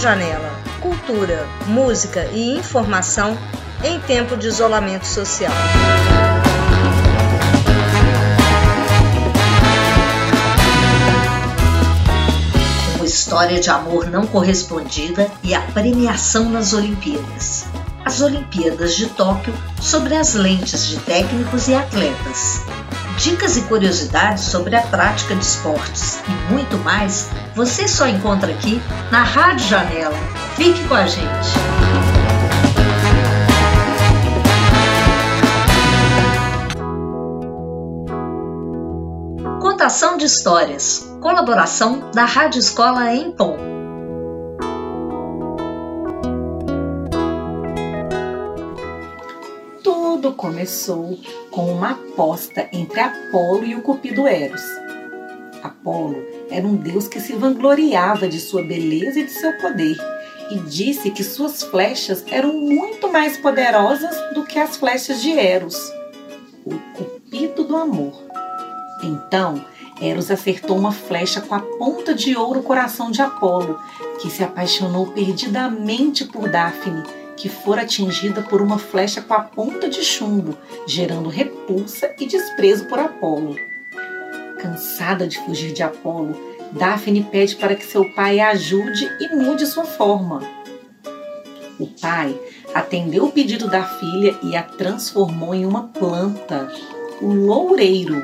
Janela. Cultura, música e informação em tempo de isolamento social. Uma história de amor não correspondida e a premiação nas Olimpíadas. As Olimpíadas de Tóquio sobre as lentes de técnicos e atletas. Dicas e curiosidades sobre a prática de esportes e muito mais você só encontra aqui na Rádio Janela. Fique com a gente! Contação de histórias. Colaboração da Rádio Escola em Pom. Tudo começou com uma aposta entre Apolo e o cupido Eros. Apolo era um deus que se vangloriava de sua beleza e de seu poder e disse que suas flechas eram muito mais poderosas do que as flechas de Eros, o cupido do amor. Então, Eros acertou uma flecha com a ponta de ouro no coração de Apolo, que se apaixonou perdidamente por Daphne, que fora atingida por uma flecha com a ponta de chumbo, gerando repulsa e desprezo por Apolo. Cansada de fugir de Apolo, Daphne pede para que seu pai a ajude e mude sua forma. O pai atendeu o pedido da filha e a transformou em uma planta, o loureiro.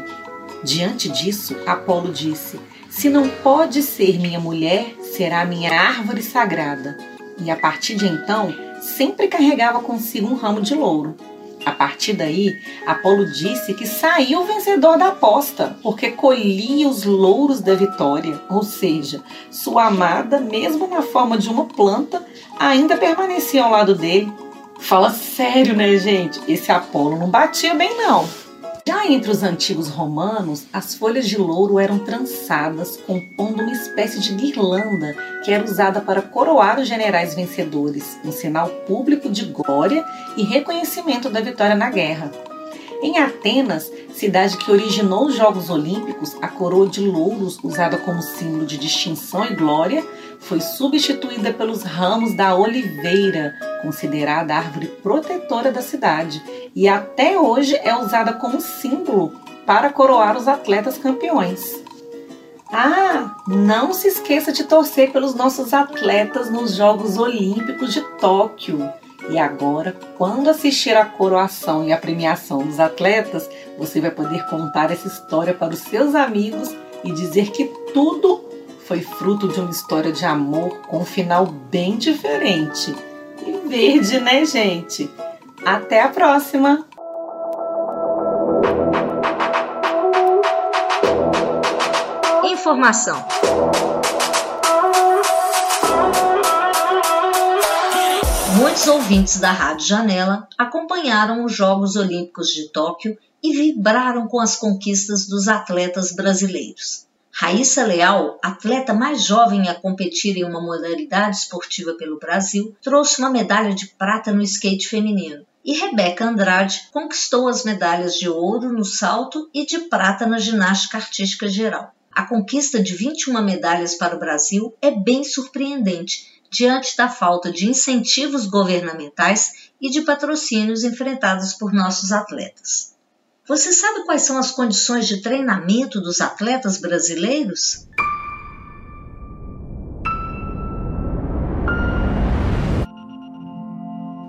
Diante disso, Apolo disse: Se não pode ser minha mulher, será minha árvore sagrada. E a partir de então, sempre carregava consigo um ramo de louro. A partir daí, Apolo disse que saiu vencedor da aposta, porque colhia os louros da vitória, ou seja, sua amada, mesmo na forma de uma planta, ainda permanecia ao lado dele. Fala sério, né, gente? Esse Apolo não batia bem, não. Já entre os antigos romanos, as folhas de louro eram trançadas, compondo uma espécie de guirlanda que era usada para coroar os generais vencedores, um sinal público de glória e reconhecimento da vitória na guerra. Em Atenas, cidade que originou os Jogos Olímpicos, a coroa de louros, usada como símbolo de distinção e glória, foi substituída pelos ramos da oliveira, considerada árvore protetora da cidade, e até hoje é usada como símbolo para coroar os atletas campeões. Ah, não se esqueça de torcer pelos nossos atletas nos Jogos Olímpicos de Tóquio. E agora, quando assistir a coroação e a premiação dos atletas, você vai poder contar essa história para os seus amigos e dizer que tudo foi fruto de uma história de amor com um final bem diferente. E verde, né, gente? Até a próxima! Informação. Muitos ouvintes da Rádio Janela acompanharam os Jogos Olímpicos de Tóquio e vibraram com as conquistas dos atletas brasileiros. Raíssa Leal, atleta mais jovem a competir em uma modalidade esportiva pelo Brasil, trouxe uma medalha de prata no skate feminino. E Rebeca Andrade conquistou as medalhas de ouro no salto e de prata na ginástica artística geral. A conquista de 21 medalhas para o Brasil é bem surpreendente diante da falta de incentivos governamentais e de patrocínios enfrentados por nossos atletas. Você sabe quais são as condições de treinamento dos atletas brasileiros?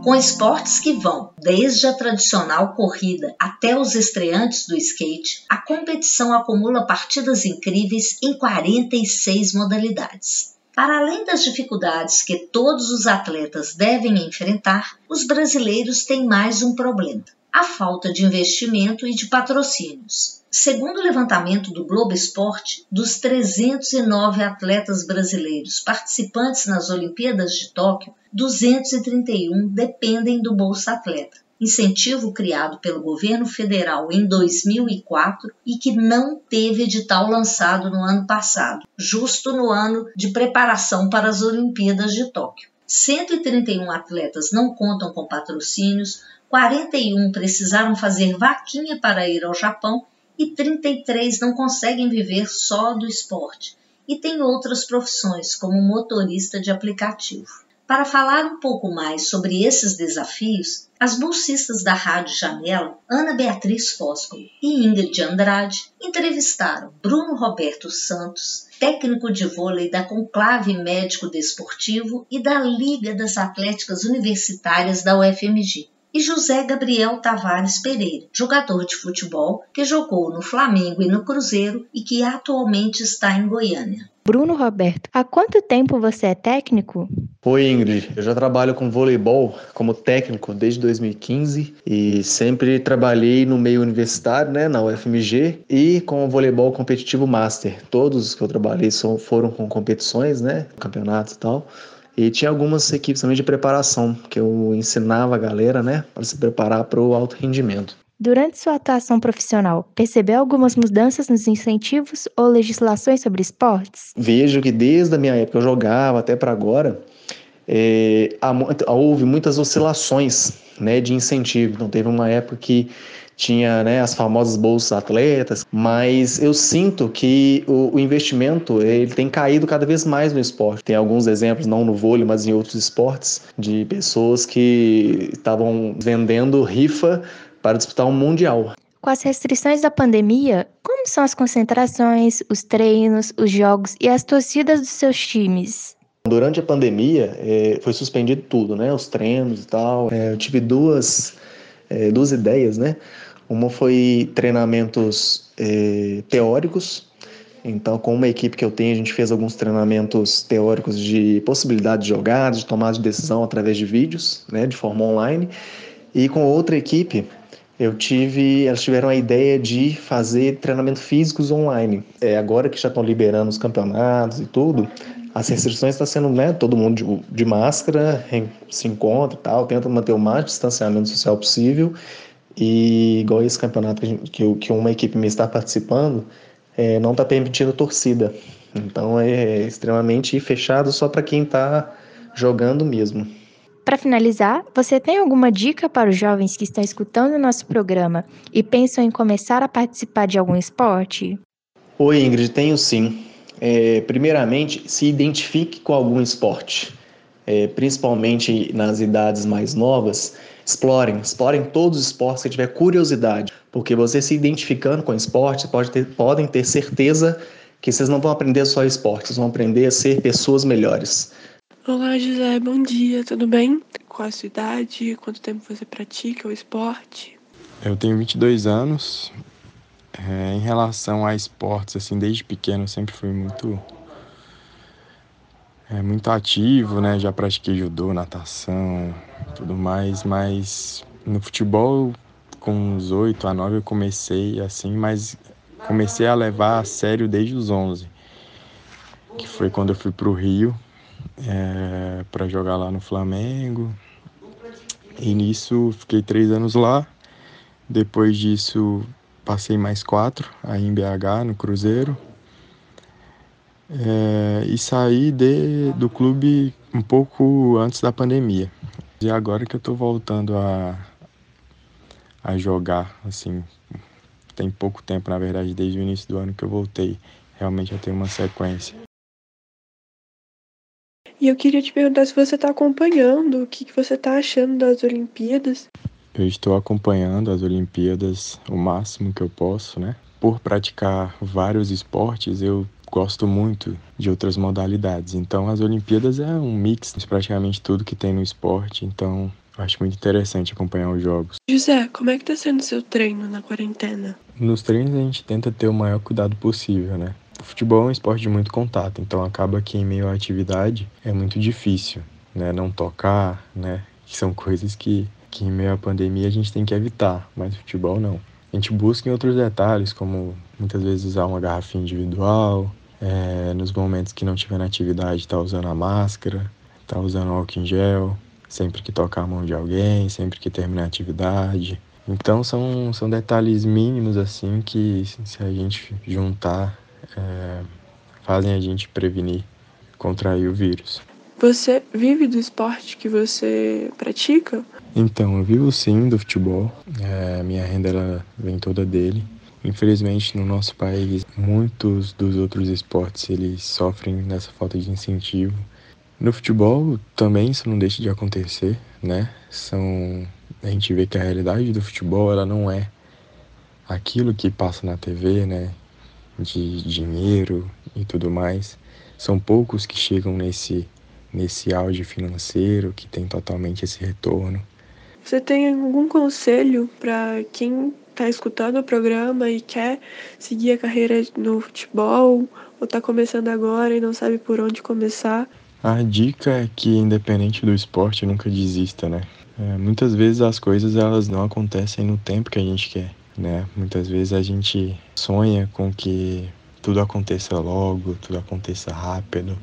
Com esportes que vão desde a tradicional corrida até os estreantes do skate, a competição acumula partidas incríveis em 46 modalidades. Para além das dificuldades que todos os atletas devem enfrentar, os brasileiros têm mais um problema: a falta de investimento e de patrocínios. Segundo o levantamento do Globo Esporte, dos 309 atletas brasileiros participantes nas Olimpíadas de Tóquio, 231 dependem do Bolsa Atleta incentivo criado pelo governo federal em 2004 e que não teve edital lançado no ano passado, justo no ano de preparação para as Olimpíadas de Tóquio. 131 atletas não contam com patrocínios, 41 precisaram fazer vaquinha para ir ao Japão e 33 não conseguem viver só do esporte e tem outras profissões, como motorista de aplicativo. Para falar um pouco mais sobre esses desafios, as bolsistas da Rádio Janela, Ana Beatriz Fosco e Ingrid Andrade, entrevistaram Bruno Roberto Santos, técnico de vôlei da Conclave Médico Desportivo e da Liga das Atléticas Universitárias da UFMG e José Gabriel Tavares Pereira, jogador de futebol que jogou no Flamengo e no Cruzeiro e que atualmente está em Goiânia. Bruno Roberto, há quanto tempo você é técnico? Oi, Ingrid. Eu já trabalho com voleibol como técnico desde 2015 e sempre trabalhei no meio universitário, né, na UFMG, e com o voleibol competitivo master. Todos que eu trabalhei foram com competições, né, campeonatos e tal. E tinha algumas equipes também de preparação, que eu ensinava a galera, né, para se preparar para o alto rendimento. Durante sua atuação profissional, percebeu algumas mudanças nos incentivos ou legislações sobre esportes? Vejo que desde a minha época eu jogava até para agora, é, houve muitas oscilações né, de incentivo. Então teve uma época que tinha né, as famosas bolsas atletas, mas eu sinto que o, o, investimento ele tem caído cada vez mais no esporte. Tem alguns exemplos, não no vôlei, mas em outros esportes, de pessoas que estavam vendendo rifa para disputar um mundial. Com as restrições da pandemia, como são as concentrações, os treinos, os jogos e as torcidas dos seus times? Durante a pandemia, é, foi suspendido tudo, né? Os treinos e tal. É, eu tive duas, é, duas ideias, né? Uma foi treinamentos é, teóricos. Então, com uma equipe que eu tenho, a gente fez alguns treinamentos teóricos de possibilidade de jogadas, de tomada de decisão através de vídeos, né, de forma online. E com outra equipe, eu tive, elas tiveram a ideia de fazer treinamentos físicos online. É, agora que já estão liberando os campeonatos e tudo, as restrições estão sendo, né, todo mundo de, de máscara, se encontra e tal, tenta manter o mais distanciamento social possível e igual esse campeonato que, que, que uma equipe me está participando, é, não está permitindo torcida. Então é extremamente fechado só para quem está jogando mesmo. Para finalizar, você tem alguma dica para os jovens que estão escutando o nosso programa e pensam em começar a participar de algum esporte? Oi, Ingrid, tenho sim. É, primeiramente, se identifique com algum esporte, é, principalmente nas idades mais novas. Explorem, explorem todos os esportes que tiver curiosidade, porque você se identificando com o esporte, pode ter, podem ter certeza que vocês não vão aprender só esporte, vocês vão aprender a ser pessoas melhores. Olá, José, bom dia, tudo bem? Qual a sua idade? Quanto tempo você pratica o esporte? Eu tenho 22 anos. É, em relação a esportes, assim, desde pequeno eu sempre fui muito é, muito ativo, né? Já pratiquei judô, natação, tudo mais, mas no futebol com uns 8 a 9 eu comecei assim, mas comecei a levar a sério desde os 11, que foi quando eu fui pro Rio é, para jogar lá no Flamengo. E nisso fiquei três anos lá. Depois disso passei mais quatro aí em BH, no Cruzeiro. É, e saí de, do clube um pouco antes da pandemia. E agora que eu tô voltando a, a jogar, assim, tem pouco tempo, na verdade, desde o início do ano que eu voltei realmente a ter uma sequência. E eu queria te perguntar se você está acompanhando, o que, que você está achando das Olimpíadas. Eu estou acompanhando as Olimpíadas o máximo que eu posso, né? Por praticar vários esportes, eu gosto muito de outras modalidades. Então, as Olimpíadas é um mix de praticamente tudo que tem no esporte. Então, eu acho muito interessante acompanhar os jogos. José, como é que tá sendo seu treino na quarentena? Nos treinos a gente tenta ter o maior cuidado possível, né? O futebol é um esporte de muito contato, então acaba que em meio à atividade é muito difícil, né? Não tocar, né? Que são coisas que, que em meio à pandemia a gente tem que evitar, mas futebol não. A gente busca em outros detalhes, como muitas vezes usar uma garrafinha individual, é, nos momentos que não tiver na atividade, tá usando a máscara, tá usando álcool em gel, sempre que tocar a mão de alguém, sempre que terminar a atividade. Então são, são detalhes mínimos assim que se a gente juntar é, fazem a gente prevenir contrair o vírus. Você vive do esporte que você pratica? Então, eu vivo sim do futebol. É, minha renda ela vem toda dele. Infelizmente, no nosso país, muitos dos outros esportes eles sofrem nessa falta de incentivo. No futebol também isso não deixa de acontecer, né? São a gente vê que a realidade do futebol ela não é aquilo que passa na TV, né? De dinheiro e tudo mais. São poucos que chegam nesse nesse auge financeiro que tem totalmente esse retorno. Você tem algum conselho para quem está escutando o programa e quer seguir a carreira no futebol ou está começando agora e não sabe por onde começar? A dica é que independente do esporte nunca desista, né? É, muitas vezes as coisas elas não acontecem no tempo que a gente quer, né? Muitas vezes a gente sonha com que tudo aconteça logo, tudo aconteça rápido.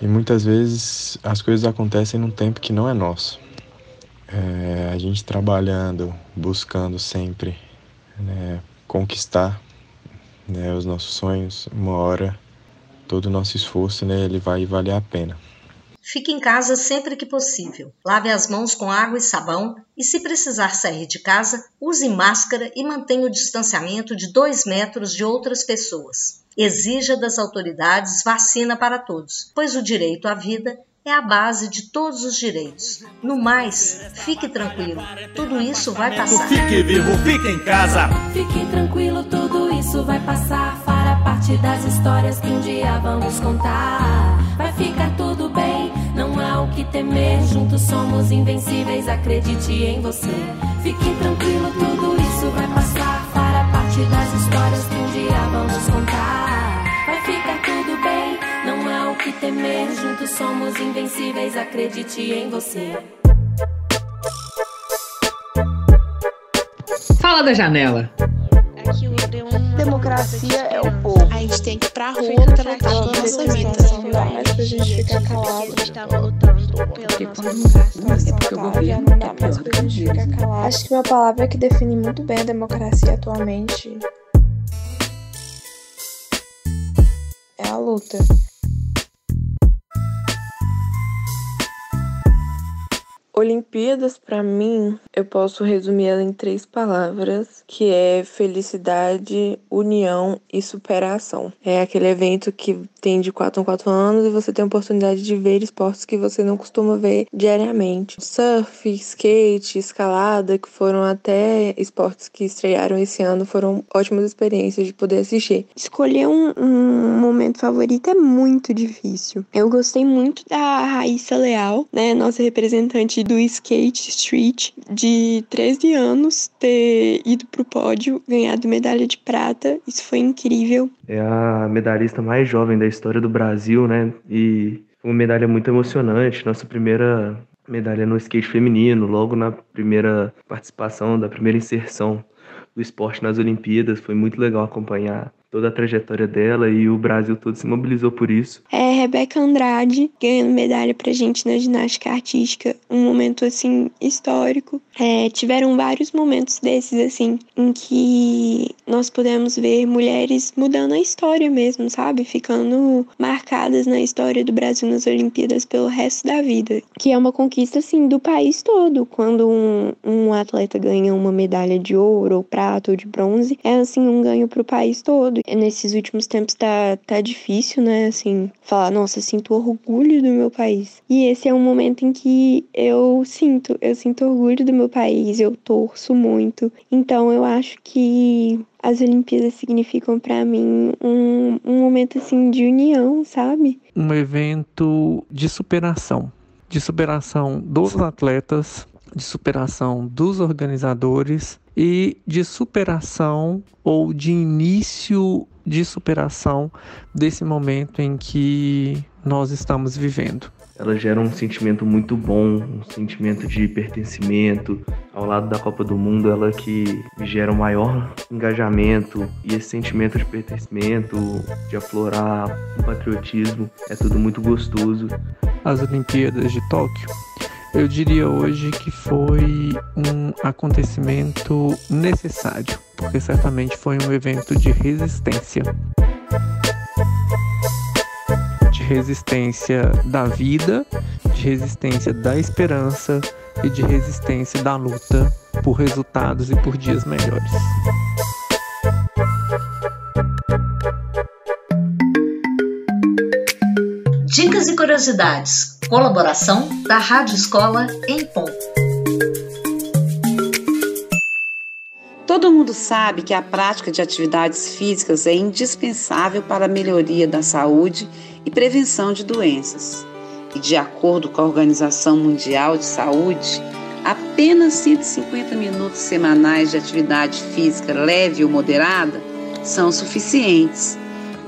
E muitas vezes as coisas acontecem num tempo que não é nosso. É, a gente trabalhando, buscando sempre né, conquistar né, os nossos sonhos, uma hora todo o nosso esforço né, ele vai valer a pena. Fique em casa sempre que possível. Lave as mãos com água e sabão e, se precisar sair de casa, use máscara e mantenha o distanciamento de 2 metros de outras pessoas. Exija das autoridades vacina para todos, pois o direito à vida é a base de todos os direitos. No mais, fique tranquilo, tudo isso vai passar. Fique vivo, fique em casa. Fique tranquilo, tudo isso vai passar. Fará parte das histórias que um dia vamos contar. Vai ficar tudo bem, não há o que temer. Juntos somos invencíveis, acredite em você. Fique tranquilo, tudo isso vai passar. Fará parte das histórias que um dia vamos contar. Temer. Juntos somos invencíveis, acredite em você. Fala da janela. Democracia é o povo. A gente tem que ir pra rua lutar pela nossa vida. Não dá mais pra gente ficar calado. A gente tava lutando democracia. É porque o governo não dá mais pra gente ficar calado. Acho que uma palavra que define muito bem a democracia atualmente é a luta. Olimpíadas, para mim, eu posso resumir ela em três palavras, que é felicidade, união e superação. É aquele evento que tem de 4 em 4 anos e você tem a oportunidade de ver esportes que você não costuma ver diariamente. Surf, skate, escalada, que foram até esportes que estrearam esse ano, foram ótimas experiências de poder assistir. Escolher um, um momento favorito é muito difícil. Eu gostei muito da Raíssa Leal, né, nossa representante do skate street, de 13 anos, ter ido pro pódio, ganhado medalha de prata. Isso foi incrível. É a medalhista mais jovem da história do Brasil, né? E uma medalha muito emocionante. Nossa primeira medalha no skate feminino, logo na primeira participação, da primeira inserção do esporte nas Olimpíadas. Foi muito legal acompanhar toda a trajetória dela e o Brasil todo se mobilizou por isso. É Rebeca Andrade ganhando medalha pra gente na ginástica artística, um momento assim histórico. É, tiveram vários momentos desses assim em que nós pudemos ver mulheres mudando a história mesmo, sabe? Ficando marcadas na história do Brasil nas Olimpíadas pelo resto da vida, que é uma conquista assim do país todo. Quando um, um atleta ganha uma medalha de ouro, ou prata ou de bronze, é assim um ganho pro país todo. E nesses últimos tempos tá, tá difícil, né? Assim, falar, nossa, sinto orgulho do meu país. E esse é um momento em que eu sinto, eu sinto orgulho do meu país, eu torço muito. Então eu acho que as Olimpíadas significam para mim um, um momento assim de união, sabe? Um evento de superação, de superação dos atletas, de superação dos organizadores e de superação ou de início de superação desse momento em que nós estamos vivendo. Ela gera um sentimento muito bom, um sentimento de pertencimento. Ao lado da Copa do Mundo, ela que gera o um maior engajamento e esse sentimento de pertencimento, de aflorar o patriotismo, é tudo muito gostoso. As Olimpíadas de Tóquio eu diria hoje que foi um acontecimento necessário, porque certamente foi um evento de resistência. De resistência da vida, de resistência da esperança e de resistência da luta por resultados e por dias melhores. Dicas e curiosidades Colaboração da Rádio Escola em Ponto. Todo mundo sabe que a prática de atividades físicas é indispensável para a melhoria da saúde e prevenção de doenças. E de acordo com a Organização Mundial de Saúde, apenas 150 minutos semanais de atividade física leve ou moderada são suficientes,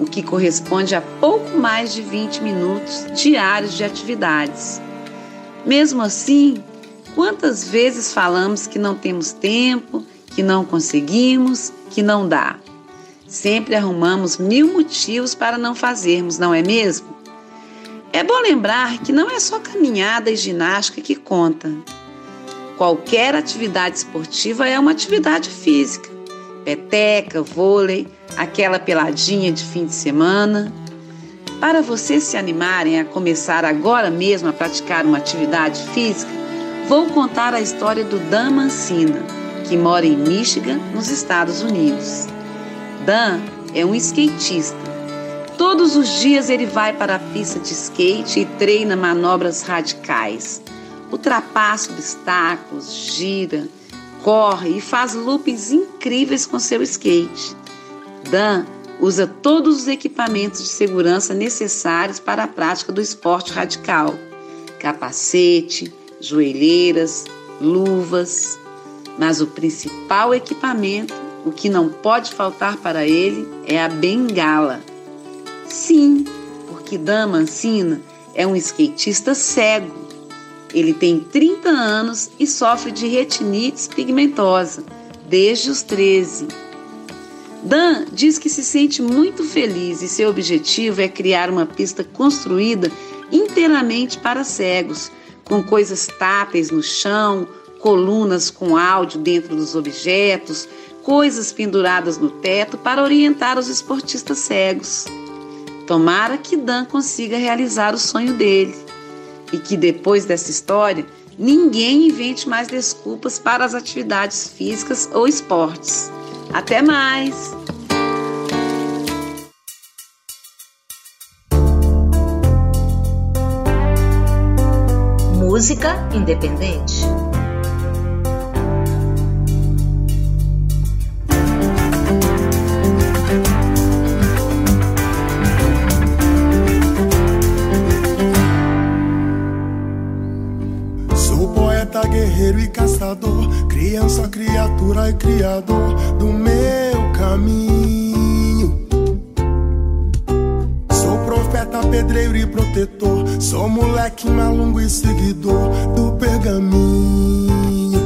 o que corresponde a pouco mais de 20 minutos diários de atividades. Mesmo assim, quantas vezes falamos que não temos tempo, que não conseguimos, que não dá? Sempre arrumamos mil motivos para não fazermos, não é mesmo? É bom lembrar que não é só caminhada e ginástica que conta. Qualquer atividade esportiva é uma atividade física. Peteca, vôlei, aquela peladinha de fim de semana. Para vocês se animarem a começar agora mesmo a praticar uma atividade física, vou contar a história do Dan Mancina, que mora em Michigan, nos Estados Unidos. Dan é um skatista Todos os dias ele vai para a pista de skate e treina manobras radicais. Ultrapassa obstáculos, gira, corre e faz loopings incríveis com seu skate. Dan usa todos os equipamentos de segurança necessários para a prática do esporte radical: capacete, joelheiras, luvas. Mas o principal equipamento, o que não pode faltar para ele, é a bengala Sim, porque Dan Mancina é um skatista cego. Ele tem 30 anos e sofre de retinite pigmentosa desde os 13. Dan diz que se sente muito feliz e seu objetivo é criar uma pista construída inteiramente para cegos, com coisas táteis no chão, colunas com áudio dentro dos objetos, coisas penduradas no teto para orientar os esportistas cegos. Tomara que Dan consiga realizar o sonho dele e que depois dessa história ninguém invente mais desculpas para as atividades físicas ou esportes. Até mais! Música independente. guerreiro e caçador, criança, criatura e criador do meu caminho. Sou profeta, pedreiro e protetor, sou moleque malungo e seguidor do pergaminho.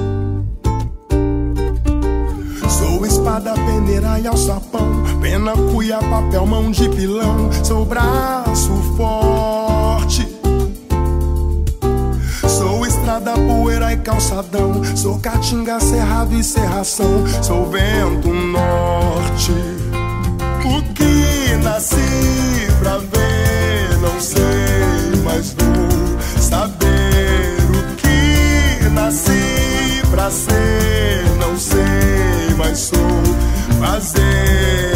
Sou espada, peneira e alçapão, pena, cuia, papel, mão de pilão, sou braço forte estrada, poeira e calçadão. Sou caatinga, cerrado e serração. Sou vento norte. O que nasci pra ver, não sei, mas vou saber. O que nasci pra ser, não sei, mas sou. Fazer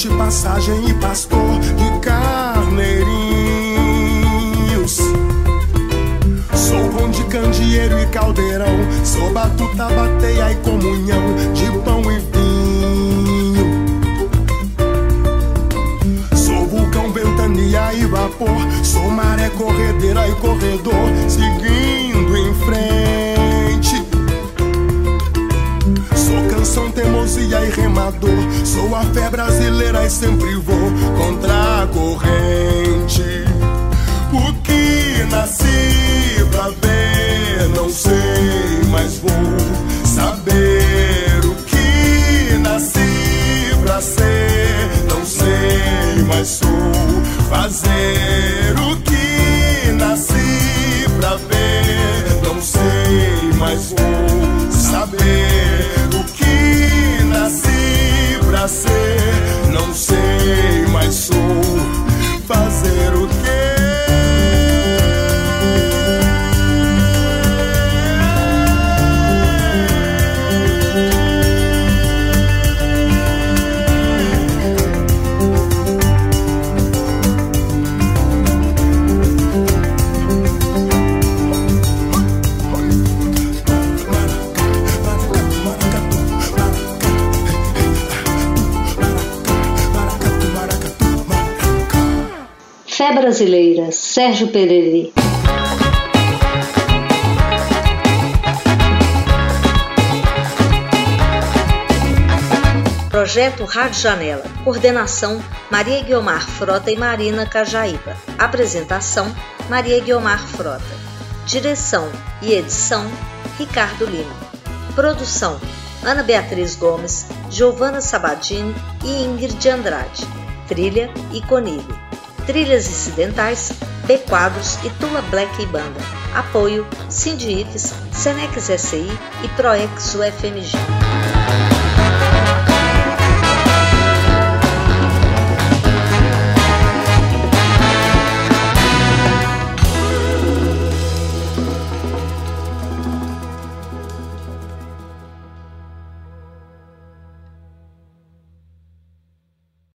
ponte, passagem e pastor de carneirinhos. Sou pão de candeeiro e caldeirão, sou batuta, bateia e comunhão de pão e vinho. Sou vulcão, ventania e vapor, sou maré corredeira e corredor, seguindo em frente e remador. Sou a fé brasileira e sempre vou contra a corrente. O que nasci pra ver, não sei, mas vou saber. O que nasci pra ser, não sei, mas sou. Fazer o que nasci pra ver, não sei, mas vou nascer. Brasileira, Sérgio Pereri. Projeto Rádio Janela. Coordenação Maria Guiomar Frota e Marina Cajaíba. Apresentação Maria Guiomar Frota. Direção e edição Ricardo Lima. Produção Ana Beatriz Gomes, Giovana Sabadini e Ingrid Andrade. Trilha Iconile. Trilhas incidentais B Quadros e Tula Black e Banda. Apoio Sindifes, Senex SI e Proex UFMG.